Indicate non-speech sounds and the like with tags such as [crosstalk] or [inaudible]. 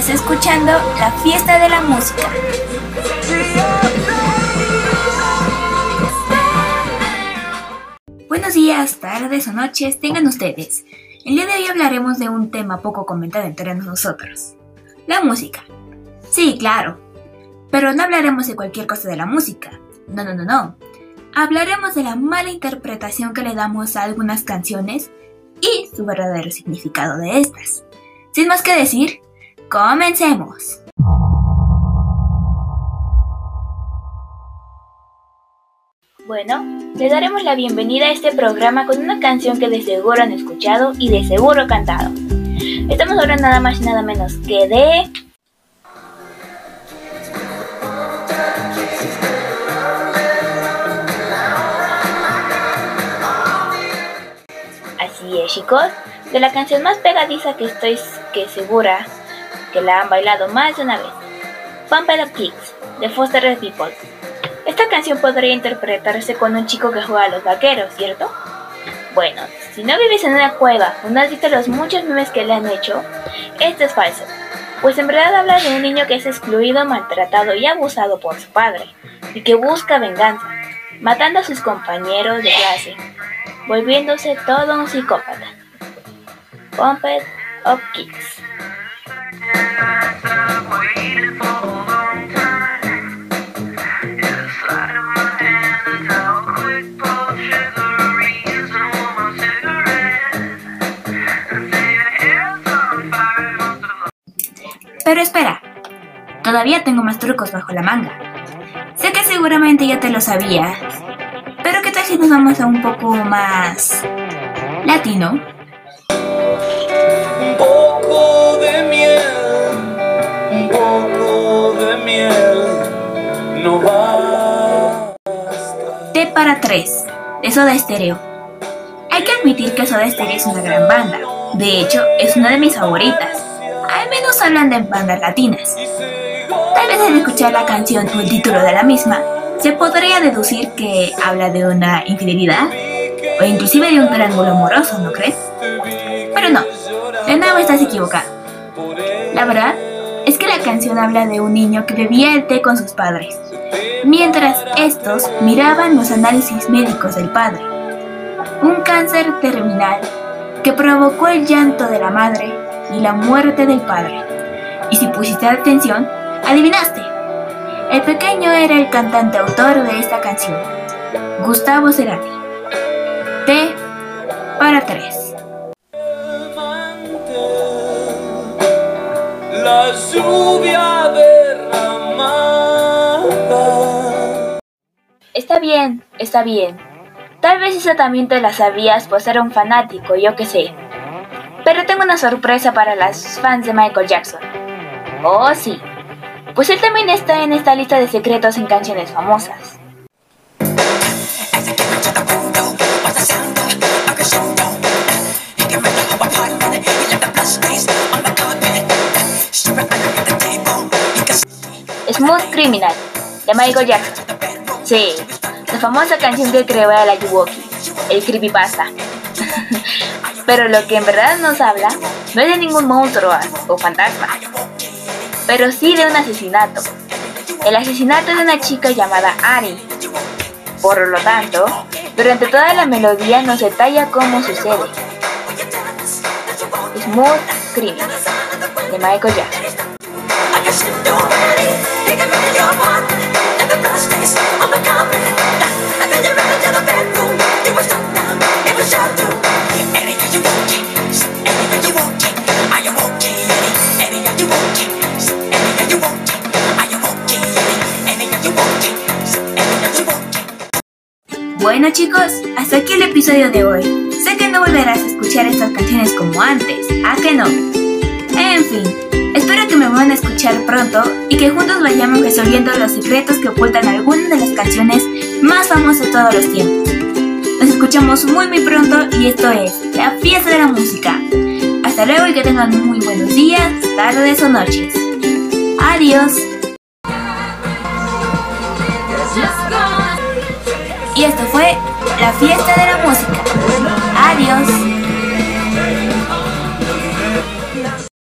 Estás escuchando la fiesta de la música. Buenos días, tardes o noches tengan ustedes. El día de hoy hablaremos de un tema poco comentado entre nosotros. La música. Sí, claro. Pero no hablaremos de cualquier cosa de la música. No, no, no, no. Hablaremos de la mala interpretación que le damos a algunas canciones y su verdadero significado de estas. Sin más que decir, comencemos. Bueno, le daremos la bienvenida a este programa con una canción que de seguro han escuchado y de seguro cantado. Estamos hablando nada más y nada menos que de... Así es chicos, de la canción más pegadiza que estoy que segura que la han bailado más de una vez. Pump It Up Kicks, de Foster the People. Esta canción podría interpretarse con un chico que juega a los vaqueros, ¿cierto? Bueno, si no vives en una cueva o no has visto los muchos memes que le han hecho, esto es falso. Pues en verdad habla de un niño que es excluido, maltratado y abusado por su padre, y que busca venganza, matando a sus compañeros de clase, volviéndose todo un psicópata. Pump It Up Kicks. Pero espera, todavía tengo más trucos bajo la manga. Sé que seguramente ya te lo sabías, pero ¿qué tal si nos vamos a un poco más latino? Un poco de miel, un poco de miel, no basta. T para 3, de Soda Stereo. Hay que admitir que Soda Stereo es una gran banda. De hecho, es una de mis favoritas. Al menos hablan de bandas latinas. Tal vez al escuchar la canción o el título de la misma, se podría deducir que habla de una infidelidad o inclusive de un triángulo amoroso, ¿no crees? Pero no, de nuevo estás equivocado. La verdad es que la canción habla de un niño que bebía el té con sus padres, mientras estos miraban los análisis médicos del padre. Un cáncer terminal que provocó el llanto de la madre y la muerte del padre. Y si pusiste atención, adivinaste. El pequeño era el cantante autor de esta canción, Gustavo Cerati. T para 3. La lluvia derramada. Está bien, está bien. Tal vez esa también te la sabías pues era un fanático, yo qué sé. Pero tengo una sorpresa para las fans de Michael Jackson. Oh, sí. Pues él también está en esta lista de secretos en canciones famosas. Smooth Criminal, de Michael Jackson. Sí, la famosa canción que creó el Ayuwoki, el creepypasta. [laughs] Pero lo que en verdad nos habla no es de ningún monstruo o fantasma, pero sí de un asesinato. El asesinato de una chica llamada Ari. Por lo tanto, durante toda la melodía nos detalla cómo sucede. Smooth Criminal, de Michael Jackson. Bueno chicos, hasta aquí el episodio de hoy. Sé que no volverás a escuchar estas canciones como antes, ¿a que no? En fin, espero que me vuelvan a escuchar pronto y que juntos vayamos resolviendo los secretos que ocultan algunas de las canciones más famosas de todos los tiempos. Nos escuchamos muy muy pronto y esto es La Fiesta de la Música. Hasta luego y que tengan muy buenos días, tardes o noches. Adiós. La Fiesta de la Música.